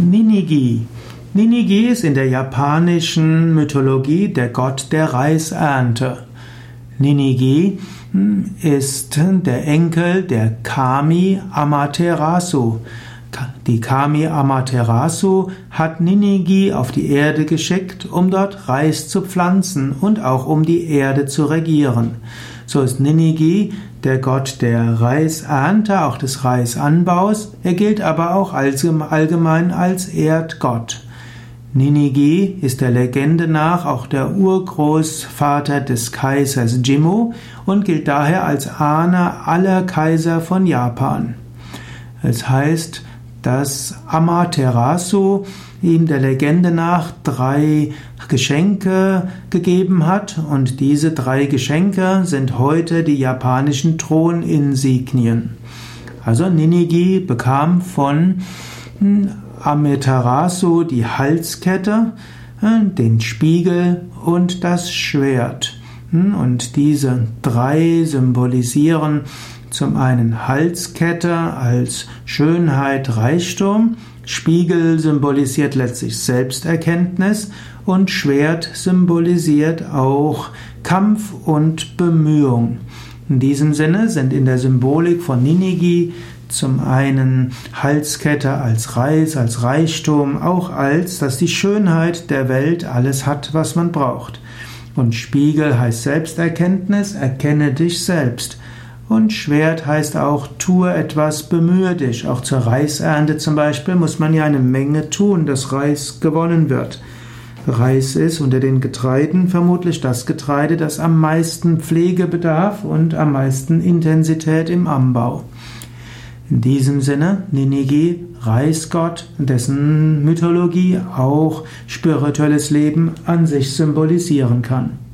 Ninigi. Ninigi ist in der japanischen Mythologie der Gott der Reisernte. Ninigi hm, ist der Enkel der Kami Amaterasu. Die Kami Amaterasu hat Ninigi auf die Erde geschickt, um dort Reis zu pflanzen und auch um die Erde zu regieren. So ist Ninigi der Gott der Reisernte, auch des Reisanbaus. Er gilt aber auch allgemein als Erdgott. Ninigi ist der Legende nach auch der Urgroßvater des Kaisers Jimmu und gilt daher als Ahne aller Kaiser von Japan. Es heißt, dass Amaterasu ihm der Legende nach drei Geschenke gegeben hat und diese drei Geschenke sind heute die japanischen Throninsignien. Also Ninigi bekam von Amaterasu die Halskette, den Spiegel und das Schwert. Und diese drei symbolisieren zum einen Halskette als Schönheit, Reichtum, Spiegel symbolisiert letztlich Selbsterkenntnis und Schwert symbolisiert auch Kampf und Bemühung. In diesem Sinne sind in der Symbolik von Ninigi zum einen Halskette als Reis, als Reichtum, auch als, dass die Schönheit der Welt alles hat, was man braucht. Und Spiegel heißt Selbsterkenntnis, erkenne dich selbst. Und Schwert heißt auch, tue etwas, bemühe dich. Auch zur Reisernte zum Beispiel muss man ja eine Menge tun, dass Reis gewonnen wird. Reis ist unter den Getreiden vermutlich das Getreide, das am meisten Pflege bedarf und am meisten Intensität im Anbau. In diesem Sinne, Ninigi, Reisgott, dessen Mythologie auch spirituelles Leben an sich symbolisieren kann.